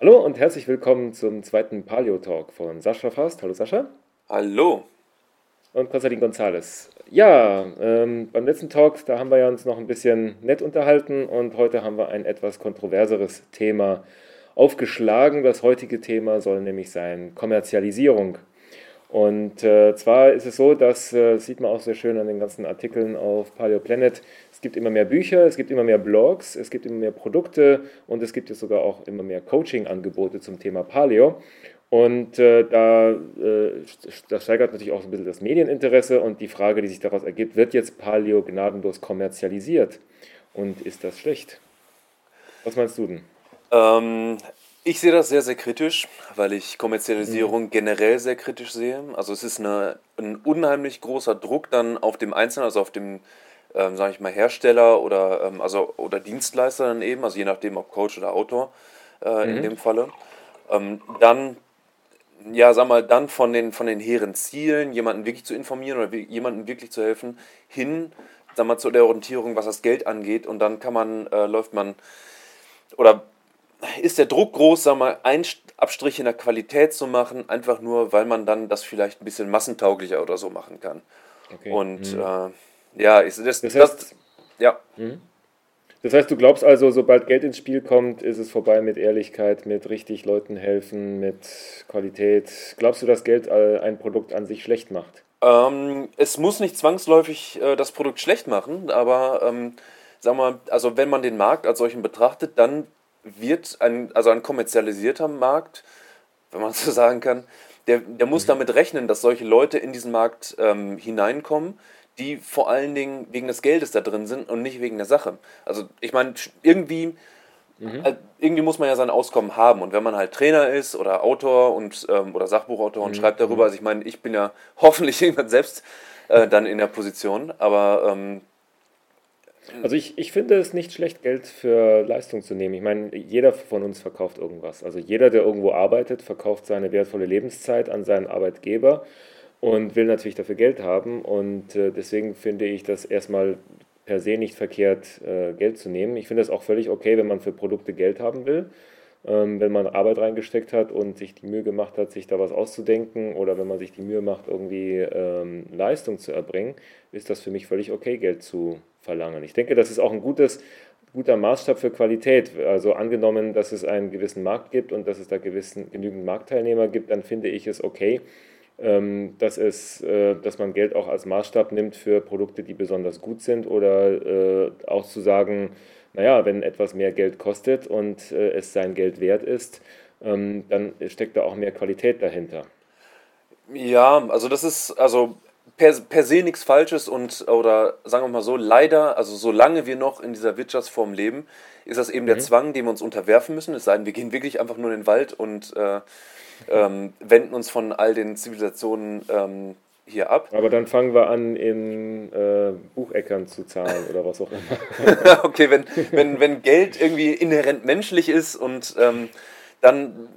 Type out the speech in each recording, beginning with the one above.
Hallo und herzlich willkommen zum zweiten Paleo Talk von Sascha Fast. Hallo Sascha. Hallo. Und Konstantin Gonzales. Ja, ähm, beim letzten Talk, da haben wir ja uns noch ein bisschen nett unterhalten und heute haben wir ein etwas kontroverseres Thema aufgeschlagen. Das heutige Thema soll nämlich sein Kommerzialisierung. Und äh, zwar ist es so, das äh, sieht man auch sehr schön an den ganzen Artikeln auf Paleo Planet. Es gibt immer mehr Bücher, es gibt immer mehr Blogs, es gibt immer mehr Produkte und es gibt jetzt sogar auch immer mehr Coaching-Angebote zum Thema Paleo. Und äh, da äh, das steigert natürlich auch ein bisschen das Medieninteresse und die Frage, die sich daraus ergibt, wird jetzt Paleo gnadenlos kommerzialisiert? Und ist das schlecht? Was meinst du denn? Ähm, ich sehe das sehr, sehr kritisch, weil ich Kommerzialisierung mhm. generell sehr kritisch sehe. Also es ist eine, ein unheimlich großer Druck dann auf dem Einzelnen, also auf dem, ähm, sage ich mal, Hersteller oder, ähm, also, oder Dienstleister dann eben, also je nachdem ob Coach oder Autor äh, mhm. in dem Falle. Ähm, dann, ja, sag mal, dann von den, von den hehren Zielen, jemanden wirklich zu informieren oder jemanden wirklich zu helfen, hin, sag mal, zu der Orientierung, was das Geld angeht und dann kann man, äh, läuft man, oder ist der Druck groß, sag mal, einen Abstrich in der Qualität zu machen, einfach nur, weil man dann das vielleicht ein bisschen massentauglicher oder so machen kann. Okay. Und mhm. äh, ja, ich, das, das, heißt, das, ja. Mhm. Das heißt, du glaubst also, sobald Geld ins Spiel kommt, ist es vorbei mit Ehrlichkeit, mit richtig Leuten helfen, mit Qualität. Glaubst du, dass Geld äh, ein Produkt an sich schlecht macht? Ähm, es muss nicht zwangsläufig äh, das Produkt schlecht machen, aber ähm, sag mal, also wenn man den Markt als solchen betrachtet, dann wird ein, also ein kommerzialisierter Markt, wenn man so sagen kann, der, der muss mhm. damit rechnen, dass solche Leute in diesen Markt ähm, hineinkommen, die vor allen Dingen wegen des Geldes da drin sind und nicht wegen der Sache. Also ich meine, irgendwie, mhm. äh, irgendwie muss man ja sein Auskommen haben. Und wenn man halt Trainer ist oder Autor und ähm, oder Sachbuchautor und mhm. schreibt darüber, mhm. also ich meine, ich bin ja hoffentlich irgendwann selbst äh, dann in der Position, aber ähm, also ich, ich finde es nicht schlecht, Geld für Leistung zu nehmen. Ich meine, jeder von uns verkauft irgendwas. Also jeder, der irgendwo arbeitet, verkauft seine wertvolle Lebenszeit an seinen Arbeitgeber und will natürlich dafür Geld haben. Und äh, deswegen finde ich das erstmal per se nicht verkehrt, äh, Geld zu nehmen. Ich finde es auch völlig okay, wenn man für Produkte Geld haben will. Ähm, wenn man Arbeit reingesteckt hat und sich die Mühe gemacht hat, sich da was auszudenken oder wenn man sich die Mühe macht, irgendwie ähm, Leistung zu erbringen, ist das für mich völlig okay, Geld zu verlangen. Ich denke, das ist auch ein gutes, guter Maßstab für Qualität. Also angenommen, dass es einen gewissen Markt gibt und dass es da gewissen, genügend Marktteilnehmer gibt, dann finde ich es okay, ähm, dass, es, äh, dass man Geld auch als Maßstab nimmt für Produkte, die besonders gut sind oder äh, auch zu sagen, naja, wenn etwas mehr Geld kostet und äh, es sein Geld wert ist, ähm, dann steckt da auch mehr Qualität dahinter. Ja, also das ist also per, per se nichts Falsches und oder sagen wir mal so, leider, also solange wir noch in dieser Wirtschaftsform leben, ist das eben mhm. der Zwang, dem wir uns unterwerfen müssen. Es sei denn, wir gehen wirklich einfach nur in den Wald und äh, ähm, wenden uns von all den Zivilisationen ähm, hier ab. Aber dann fangen wir an, in äh, Bucheckern zu zahlen oder was auch immer. okay, wenn, wenn, wenn Geld irgendwie inhärent menschlich ist und ähm, dann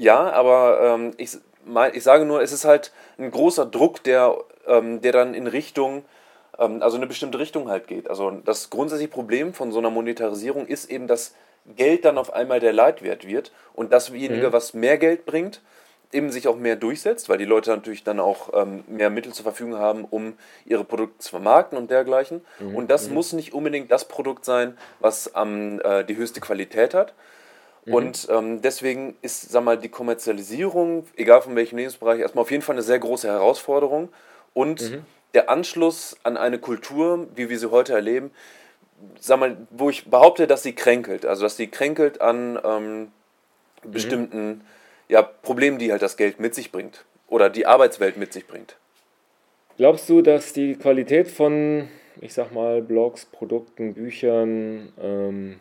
ja, aber ähm, ich, mein, ich sage nur, es ist halt ein großer Druck, der, ähm, der dann in Richtung, ähm, also eine bestimmte Richtung halt geht. Also das grundsätzliche Problem von so einer Monetarisierung ist eben, dass Geld dann auf einmal der Leitwert wird und dasjenige, mhm. was mehr Geld bringt, eben sich auch mehr durchsetzt, weil die Leute natürlich dann auch ähm, mehr Mittel zur Verfügung haben, um ihre Produkte zu vermarkten und dergleichen. Mhm. Und das mhm. muss nicht unbedingt das Produkt sein, was ähm, äh, die höchste Qualität hat. Mhm. Und ähm, deswegen ist, sag mal, die Kommerzialisierung, egal von welchem Lebensbereich, erstmal auf jeden Fall eine sehr große Herausforderung. Und mhm. der Anschluss an eine Kultur, wie wir sie heute erleben, sag mal, wo ich behaupte, dass sie kränkelt. Also dass sie kränkelt an ähm, mhm. bestimmten ja, Problemen, die halt das Geld mit sich bringt oder die Arbeitswelt mit sich bringt. Glaubst du, dass die Qualität von, ich sag mal, Blogs, Produkten, Büchern, ähm,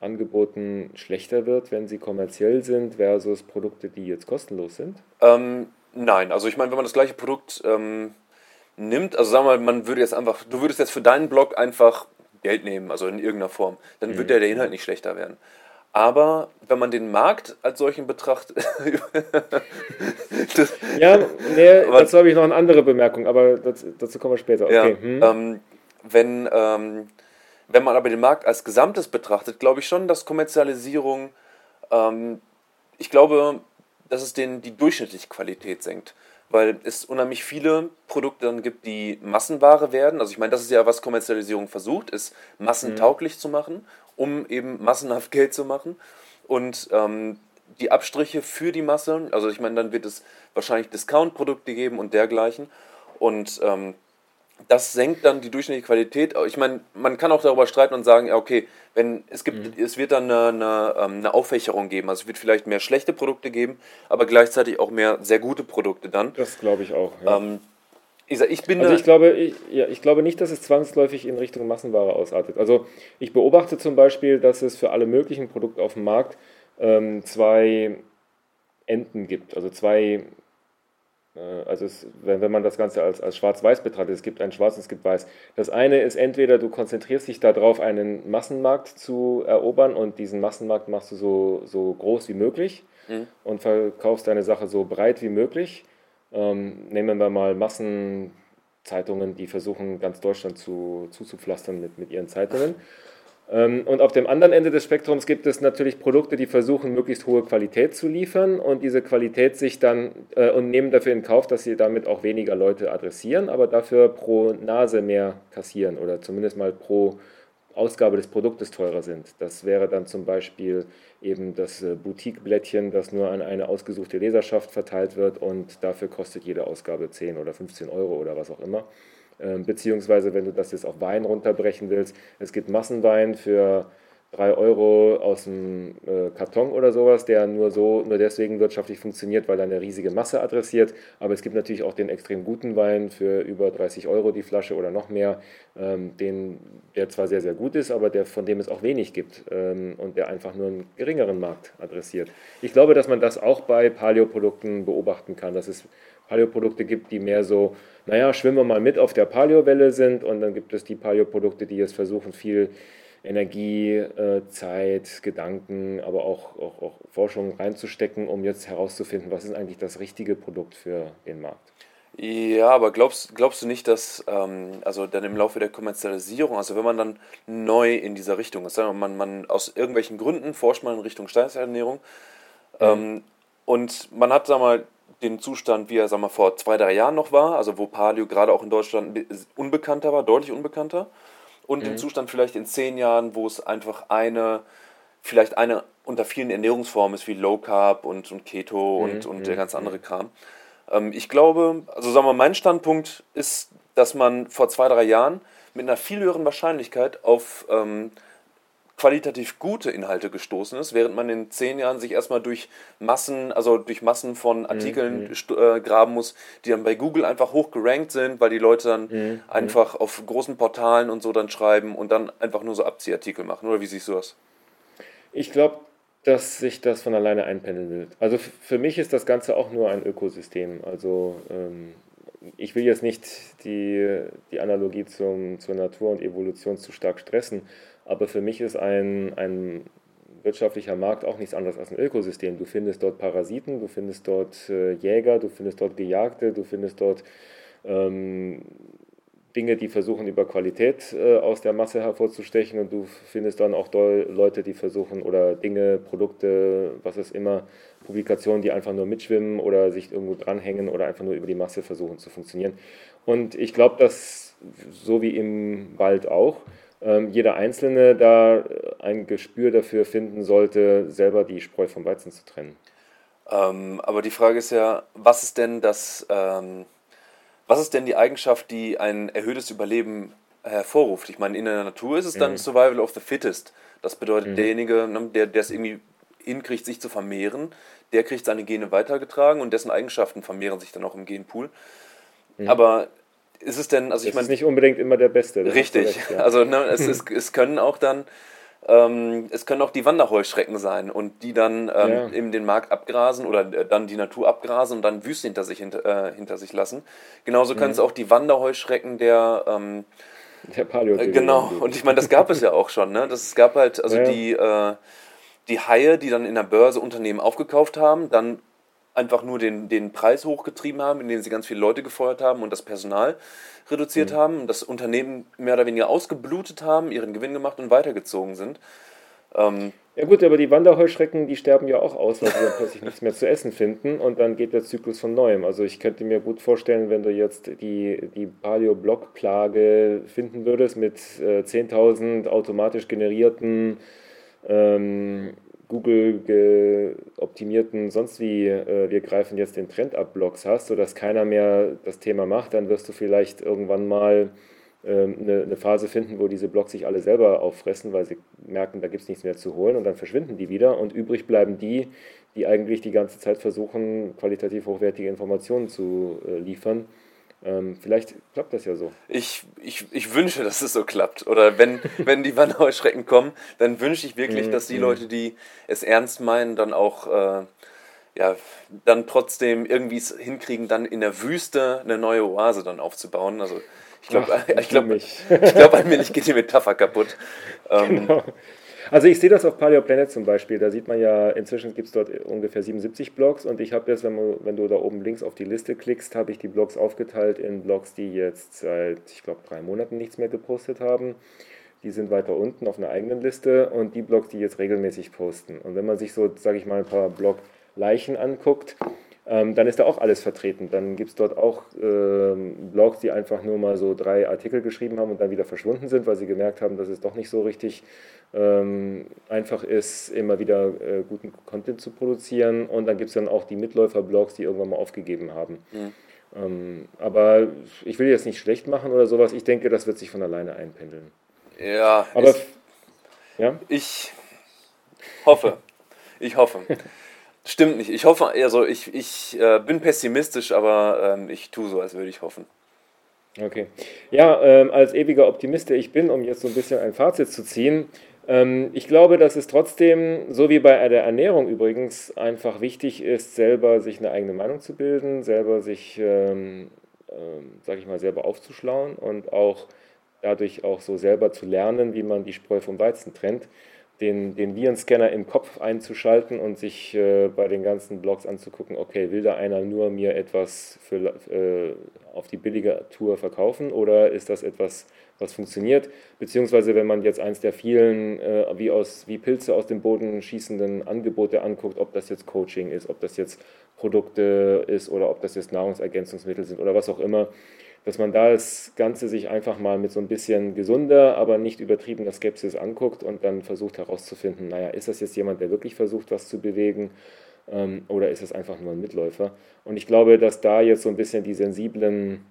Angeboten schlechter wird, wenn sie kommerziell sind, versus Produkte, die jetzt kostenlos sind? Ähm, nein, also ich meine, wenn man das gleiche Produkt ähm, nimmt, also sagen wir mal, man würde jetzt einfach, du würdest jetzt für deinen Blog einfach Geld nehmen, also in irgendeiner Form, dann mhm. wird der, der Inhalt nicht schlechter werden. Aber wenn man den Markt als solchen betrachtet. ja, nee, dazu habe ich noch eine andere Bemerkung, aber dazu, dazu kommen wir später. Okay. Ja, hm. ähm, wenn, ähm, wenn man aber den Markt als Gesamtes betrachtet, glaube ich schon, dass Kommerzialisierung ähm, ich glaube, dass es den die durchschnittliche Qualität senkt. Weil es unheimlich viele Produkte dann gibt, die Massenware werden. Also ich meine, das ist ja, was Kommerzialisierung versucht, ist massentauglich mhm. zu machen, um eben massenhaft Geld zu machen. Und ähm, die Abstriche für die Masse, also ich meine, dann wird es wahrscheinlich Discount-Produkte geben und dergleichen. Und ähm, das senkt dann die durchschnittliche Qualität. Ich meine, man kann auch darüber streiten und sagen, ja, okay, wenn es gibt, mhm. es wird dann eine, eine, ähm, eine, Auffächerung geben. Also es wird vielleicht mehr schlechte Produkte geben, aber gleichzeitig auch mehr sehr gute Produkte dann. Das glaube ich auch. Ja. Ähm, ich, ich bin also ich glaube, ich, ja, ich glaube nicht, dass es zwangsläufig in Richtung Massenware ausartet. Also ich beobachte zum Beispiel, dass es für alle möglichen Produkte auf dem Markt ähm, zwei Enden gibt, also zwei äh, also es, wenn, wenn man das Ganze als, als schwarz-weiß betrachtet, es gibt ein Schwarz und es gibt Weiß. Das eine ist entweder du konzentrierst dich darauf, einen Massenmarkt zu erobern und diesen Massenmarkt machst du so, so groß wie möglich mhm. und verkaufst deine Sache so breit wie möglich. Ähm, nehmen wir mal Massenzeitungen, die versuchen, ganz Deutschland zu, zuzupflastern mit, mit ihren Zeitungen. Ähm, und auf dem anderen Ende des Spektrums gibt es natürlich Produkte, die versuchen, möglichst hohe Qualität zu liefern und diese Qualität sich dann äh, und nehmen dafür in Kauf, dass sie damit auch weniger Leute adressieren, aber dafür pro Nase mehr kassieren oder zumindest mal pro Ausgabe des Produktes teurer sind. Das wäre dann zum Beispiel eben das äh, Boutique-Blättchen, das nur an eine ausgesuchte Leserschaft verteilt wird und dafür kostet jede Ausgabe 10 oder 15 Euro oder was auch immer. Ähm, beziehungsweise, wenn du das jetzt auf Wein runterbrechen willst, es gibt Massenwein für 3 Euro aus dem äh, Karton oder sowas, der nur so, nur deswegen wirtschaftlich funktioniert, weil er eine riesige Masse adressiert. Aber es gibt natürlich auch den extrem guten Wein für über 30 Euro die Flasche oder noch mehr, ähm, den, der zwar sehr, sehr gut ist, aber der, von dem es auch wenig gibt ähm, und der einfach nur einen geringeren Markt adressiert. Ich glaube, dass man das auch bei Paleo-Produkten beobachten kann, dass es Paleo-Produkte gibt, die mehr so naja, schwimmen wir mal mit auf der Paleo-Welle sind und dann gibt es die Paleo-Produkte, die jetzt versuchen, viel Energie, äh, Zeit, Gedanken, aber auch, auch, auch Forschung reinzustecken, um jetzt herauszufinden, was ist eigentlich das richtige Produkt für den Markt. Ja, aber glaubst, glaubst du nicht, dass ähm, also dann im Laufe der Kommerzialisierung, also wenn man dann neu in dieser Richtung ist, sagen wir, man, man aus irgendwelchen Gründen forscht man in Richtung Steinzeiternährung mhm. ähm, und man hat, sag mal, den Zustand, wie er sag mal, vor zwei, drei Jahren noch war, also wo Palio gerade auch in Deutschland unbekannter war, deutlich unbekannter. Und mhm. den Zustand vielleicht in zehn Jahren, wo es einfach eine, vielleicht eine unter vielen Ernährungsformen ist, wie Low Carb und, und Keto und, mhm. und der mhm. ganz andere Kram. Ähm, ich glaube, also sagen wir mal, mein Standpunkt ist, dass man vor zwei, drei Jahren mit einer viel höheren Wahrscheinlichkeit auf ähm, qualitativ gute Inhalte gestoßen ist, während man in zehn Jahren sich erstmal durch Massen, also durch Massen von mhm, Artikeln mhm. äh, graben muss, die dann bei Google einfach hoch gerankt sind, weil die Leute dann mhm. mhm. einfach auf großen Portalen und so dann schreiben und dann einfach nur so Abziehartikel machen. Oder wie siehst du das? Ich glaube, dass sich das von alleine einpendeln will. Also für mich ist das Ganze auch nur ein Ökosystem. Also ähm, ich will jetzt nicht die, die Analogie zum, zur Natur und Evolution zu stark stressen, aber für mich ist ein, ein wirtschaftlicher Markt auch nichts anderes als ein Ökosystem. Du findest dort Parasiten, du findest dort äh, Jäger, du findest dort Gejagte, du findest dort ähm, Dinge, die versuchen, über Qualität äh, aus der Masse hervorzustechen und du findest dann auch Leute, die versuchen, oder Dinge, Produkte, was es immer, Publikationen, die einfach nur mitschwimmen oder sich irgendwo dranhängen oder einfach nur über die Masse versuchen zu funktionieren. Und ich glaube, dass so wie im Wald auch, jeder Einzelne da ein Gespür dafür finden sollte, selber die Spreu vom Weizen zu trennen. Ähm, aber die Frage ist ja, was ist denn das, ähm, was ist denn die Eigenschaft, die ein erhöhtes Überleben hervorruft? Ich meine, in der Natur ist es dann mhm. Survival of the Fittest. Das bedeutet, mhm. derjenige, ne, der es irgendwie hinkriegt, sich zu vermehren, der kriegt seine Gene weitergetragen und dessen Eigenschaften vermehren sich dann auch im Genpool. Mhm. Aber ist es denn, also ich meine. ist nicht unbedingt immer der Beste. Richtig. Recht, ja. Also ne, es, ist, es können auch dann, ähm, es können auch die Wanderheuschrecken sein und die dann ähm, ja. eben den Markt abgrasen oder äh, dann die Natur abgrasen und dann Wüste hinter sich, hinter, äh, hinter sich lassen. Genauso können mhm. es auch die Wanderheuschrecken der. Ähm, der Paleo. Äh, genau. Und ich meine, das gab es ja auch schon. Ne? Das, es gab halt, also ja. die. Äh, die Haie, die dann in der Börse Unternehmen aufgekauft haben, dann einfach nur den, den Preis hochgetrieben haben, indem sie ganz viele Leute gefeuert haben und das Personal reduziert mhm. haben, das Unternehmen mehr oder weniger ausgeblutet haben, ihren Gewinn gemacht und weitergezogen sind. Ähm, ja gut, aber die Wanderheuschrecken, die sterben ja auch aus, weil sie dann plötzlich nichts mehr zu essen finden und dann geht der Zyklus von neuem. Also ich könnte mir gut vorstellen, wenn du jetzt die, die Paleo-Block-Plage finden würdest mit äh, 10.000 automatisch generierten ähm, Google optimierten, sonst wie, äh, wir greifen jetzt den Trend ab Blogs hast, sodass keiner mehr das Thema macht, dann wirst du vielleicht irgendwann mal ähm, eine, eine, Phase finden, wo diese Blogs sich alle selber auffressen, weil sie merken, da gibt es nichts mehr zu holen und dann verschwinden die wieder und übrig bleiben die, die eigentlich die ganze Zeit versuchen, qualitativ hochwertige Informationen zu äh, liefern. Ähm, vielleicht klappt das ja so. Ich, ich, ich wünsche, dass es so klappt. Oder wenn, wenn die Wanderheuschrecken kommen, dann wünsche ich wirklich, mhm, dass die mhm. Leute, die es ernst meinen, dann auch äh, ja, dann trotzdem irgendwie es hinkriegen, dann in der Wüste eine neue Oase dann aufzubauen. Also ich glaube, ich glaube, ich glaub, allmählich geht die Metapher kaputt. Ähm, genau. Also ich sehe das auf Paleo Planet zum Beispiel. Da sieht man ja, inzwischen gibt es dort ungefähr 77 Blogs und ich habe jetzt, wenn du, wenn du da oben links auf die Liste klickst, habe ich die Blogs aufgeteilt in Blogs, die jetzt seit, ich glaube, drei Monaten nichts mehr gepostet haben. Die sind weiter unten auf einer eigenen Liste und die Blogs, die jetzt regelmäßig posten. Und wenn man sich so, sage ich mal, ein paar Blog-Leichen anguckt, ähm, dann ist da auch alles vertreten. Dann gibt es dort auch ähm, Blogs, die einfach nur mal so drei Artikel geschrieben haben und dann wieder verschwunden sind, weil sie gemerkt haben, dass es doch nicht so richtig ähm, einfach ist, immer wieder äh, guten Content zu produzieren. Und dann gibt es dann auch die Mitläufer-Blogs, die irgendwann mal aufgegeben haben. Mhm. aber ich will jetzt nicht schlecht machen oder sowas. Ich denke, das wird sich von alleine einpendeln. Ja, aber ich, ja? ich hoffe. Ich hoffe. Stimmt nicht. Ich hoffe, also ich, ich äh, bin pessimistisch, aber ähm, ich tue so, als würde ich hoffen. Okay. Ja, ähm, als ewiger Optimist, der ich bin, um jetzt so ein bisschen ein Fazit zu ziehen, ähm, ich glaube, dass es trotzdem, so wie bei der Ernährung übrigens, einfach wichtig ist, selber sich eine eigene Meinung zu bilden, selber sich, ähm, ähm, sag ich mal, selber aufzuschlauen und auch dadurch auch so selber zu lernen, wie man die Spreu vom Weizen trennt den, den Virenscanner im Kopf einzuschalten und sich äh, bei den ganzen Blogs anzugucken, okay, will da einer nur mir etwas für, äh, auf die billige Tour verkaufen oder ist das etwas, was funktioniert? Beziehungsweise wenn man jetzt eins der vielen äh, wie, aus, wie Pilze aus dem Boden schießenden Angebote anguckt, ob das jetzt Coaching ist, ob das jetzt Produkte ist oder ob das jetzt Nahrungsergänzungsmittel sind oder was auch immer, dass man da das Ganze sich einfach mal mit so ein bisschen gesunder, aber nicht übertriebener Skepsis anguckt und dann versucht herauszufinden, naja, ist das jetzt jemand, der wirklich versucht, was zu bewegen ähm, oder ist es einfach nur ein Mitläufer? Und ich glaube, dass da jetzt so ein bisschen die sensiblen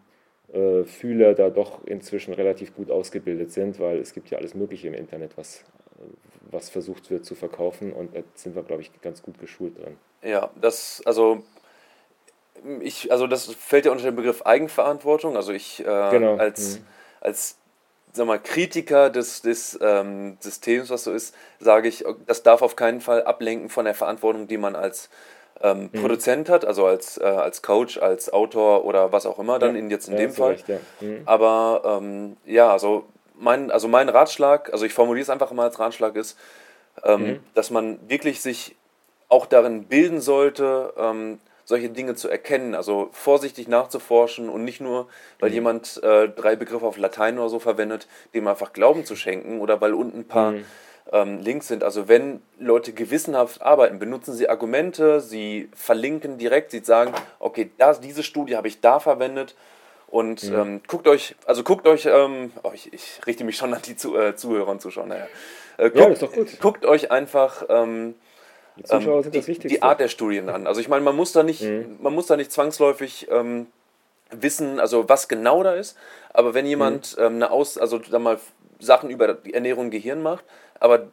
äh, Fühler da doch inzwischen relativ gut ausgebildet sind, weil es gibt ja alles Mögliche im Internet, was, was versucht wird zu verkaufen und da sind wir, glaube ich, ganz gut geschult drin. Ja, das, also ich, also das fällt ja unter den Begriff Eigenverantwortung. Also ich äh, genau. als, mhm. als sag mal, Kritiker des, des ähm, Systems, was so ist, sage ich, das darf auf keinen Fall ablenken von der Verantwortung, die man als ähm, mhm. Produzent hat, also als, äh, als Coach, als Autor oder was auch immer, dann ja. in, jetzt in ja, dem Fall. Recht, ja. Mhm. Aber ähm, ja, also mein, also mein Ratschlag, also ich formuliere es einfach mal als Ratschlag ist, ähm, mhm. dass man wirklich sich auch darin bilden sollte, ähm, solche Dinge zu erkennen, also vorsichtig nachzuforschen und nicht nur, weil mhm. jemand äh, drei Begriffe auf Latein oder so verwendet, dem einfach Glauben zu schenken oder weil unten ein paar mhm. ähm, Links sind. Also wenn Leute gewissenhaft arbeiten, benutzen sie Argumente, sie verlinken direkt, sie sagen, okay, das, diese Studie habe ich da verwendet und mhm. ähm, guckt euch, also guckt euch, ähm, oh, ich, ich, richte mich schon an die zu, äh, Zuhörer und Zuschauer, naja. Äh, guckt, ja, ist doch gut. guckt euch einfach ähm, die Zuschauer ähm, sind das Wichtigste. Die Art der Studien an. Also ich meine, man muss da nicht, mhm. man muss da nicht zwangsläufig ähm, wissen, also was genau da ist. Aber wenn jemand mhm. ähm, eine Aus, also da mal Sachen über Ernährung und Gehirn macht, aber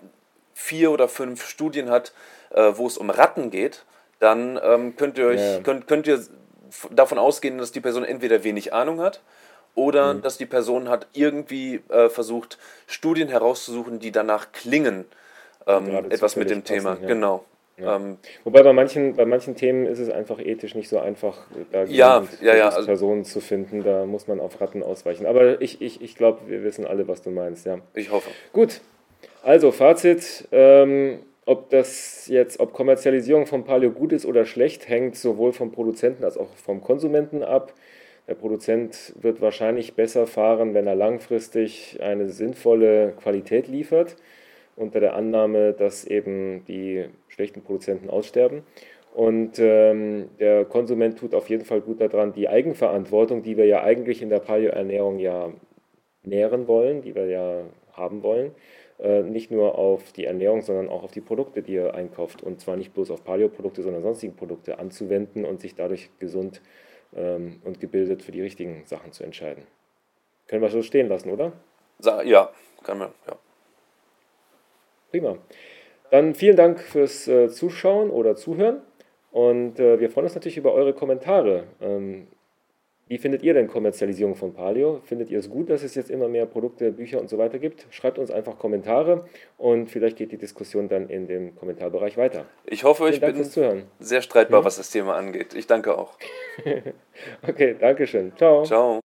vier oder fünf Studien hat, äh, wo es um Ratten geht, dann ähm, könnt ihr euch, ja. könnt, könnt ihr davon ausgehen, dass die Person entweder wenig Ahnung hat oder mhm. dass die Person hat irgendwie äh, versucht, Studien herauszusuchen, die danach klingen, ähm, etwas mit dem Thema. ja. Genau. Ja. Ähm, Wobei bei manchen, bei manchen Themen ist es einfach ethisch nicht so einfach, da ja, ja, ja, also, Personen zu finden. Da muss man auf Ratten ausweichen. Aber ich, ich, ich glaube, wir wissen alle, was du meinst. Ja. Ich hoffe. Gut. Also Fazit. Ähm, ob das jetzt, ob Kommerzialisierung von Paleo gut ist oder schlecht, hängt sowohl vom Produzenten als auch vom Konsumenten ab. Der Produzent wird wahrscheinlich besser fahren, wenn er langfristig eine sinnvolle Qualität liefert unter der Annahme, dass eben die schlechten Produzenten aussterben. Und ähm, der Konsument tut auf jeden Fall gut daran, die Eigenverantwortung, die wir ja eigentlich in der Paleo-Ernährung ja nähren wollen, die wir ja haben wollen, äh, nicht nur auf die Ernährung, sondern auch auf die Produkte, die ihr einkauft. Und zwar nicht bloß auf Paleo-Produkte, sondern sonstige Produkte anzuwenden und sich dadurch gesund ähm, und gebildet für die richtigen Sachen zu entscheiden. Können wir so stehen lassen, oder? Ja, kann man, ja. Prima. Dann vielen Dank fürs äh, Zuschauen oder Zuhören. Und äh, wir freuen uns natürlich über eure Kommentare. Ähm, wie findet ihr denn Kommerzialisierung von Paleo? Findet ihr es gut, dass es jetzt immer mehr Produkte, Bücher und so weiter gibt? Schreibt uns einfach Kommentare und vielleicht geht die Diskussion dann in dem Kommentarbereich weiter. Ich hoffe, Vielen ich Dank bin sehr streitbar, hm? was das Thema angeht. Ich danke auch. okay, danke schön. Ciao. Ciao.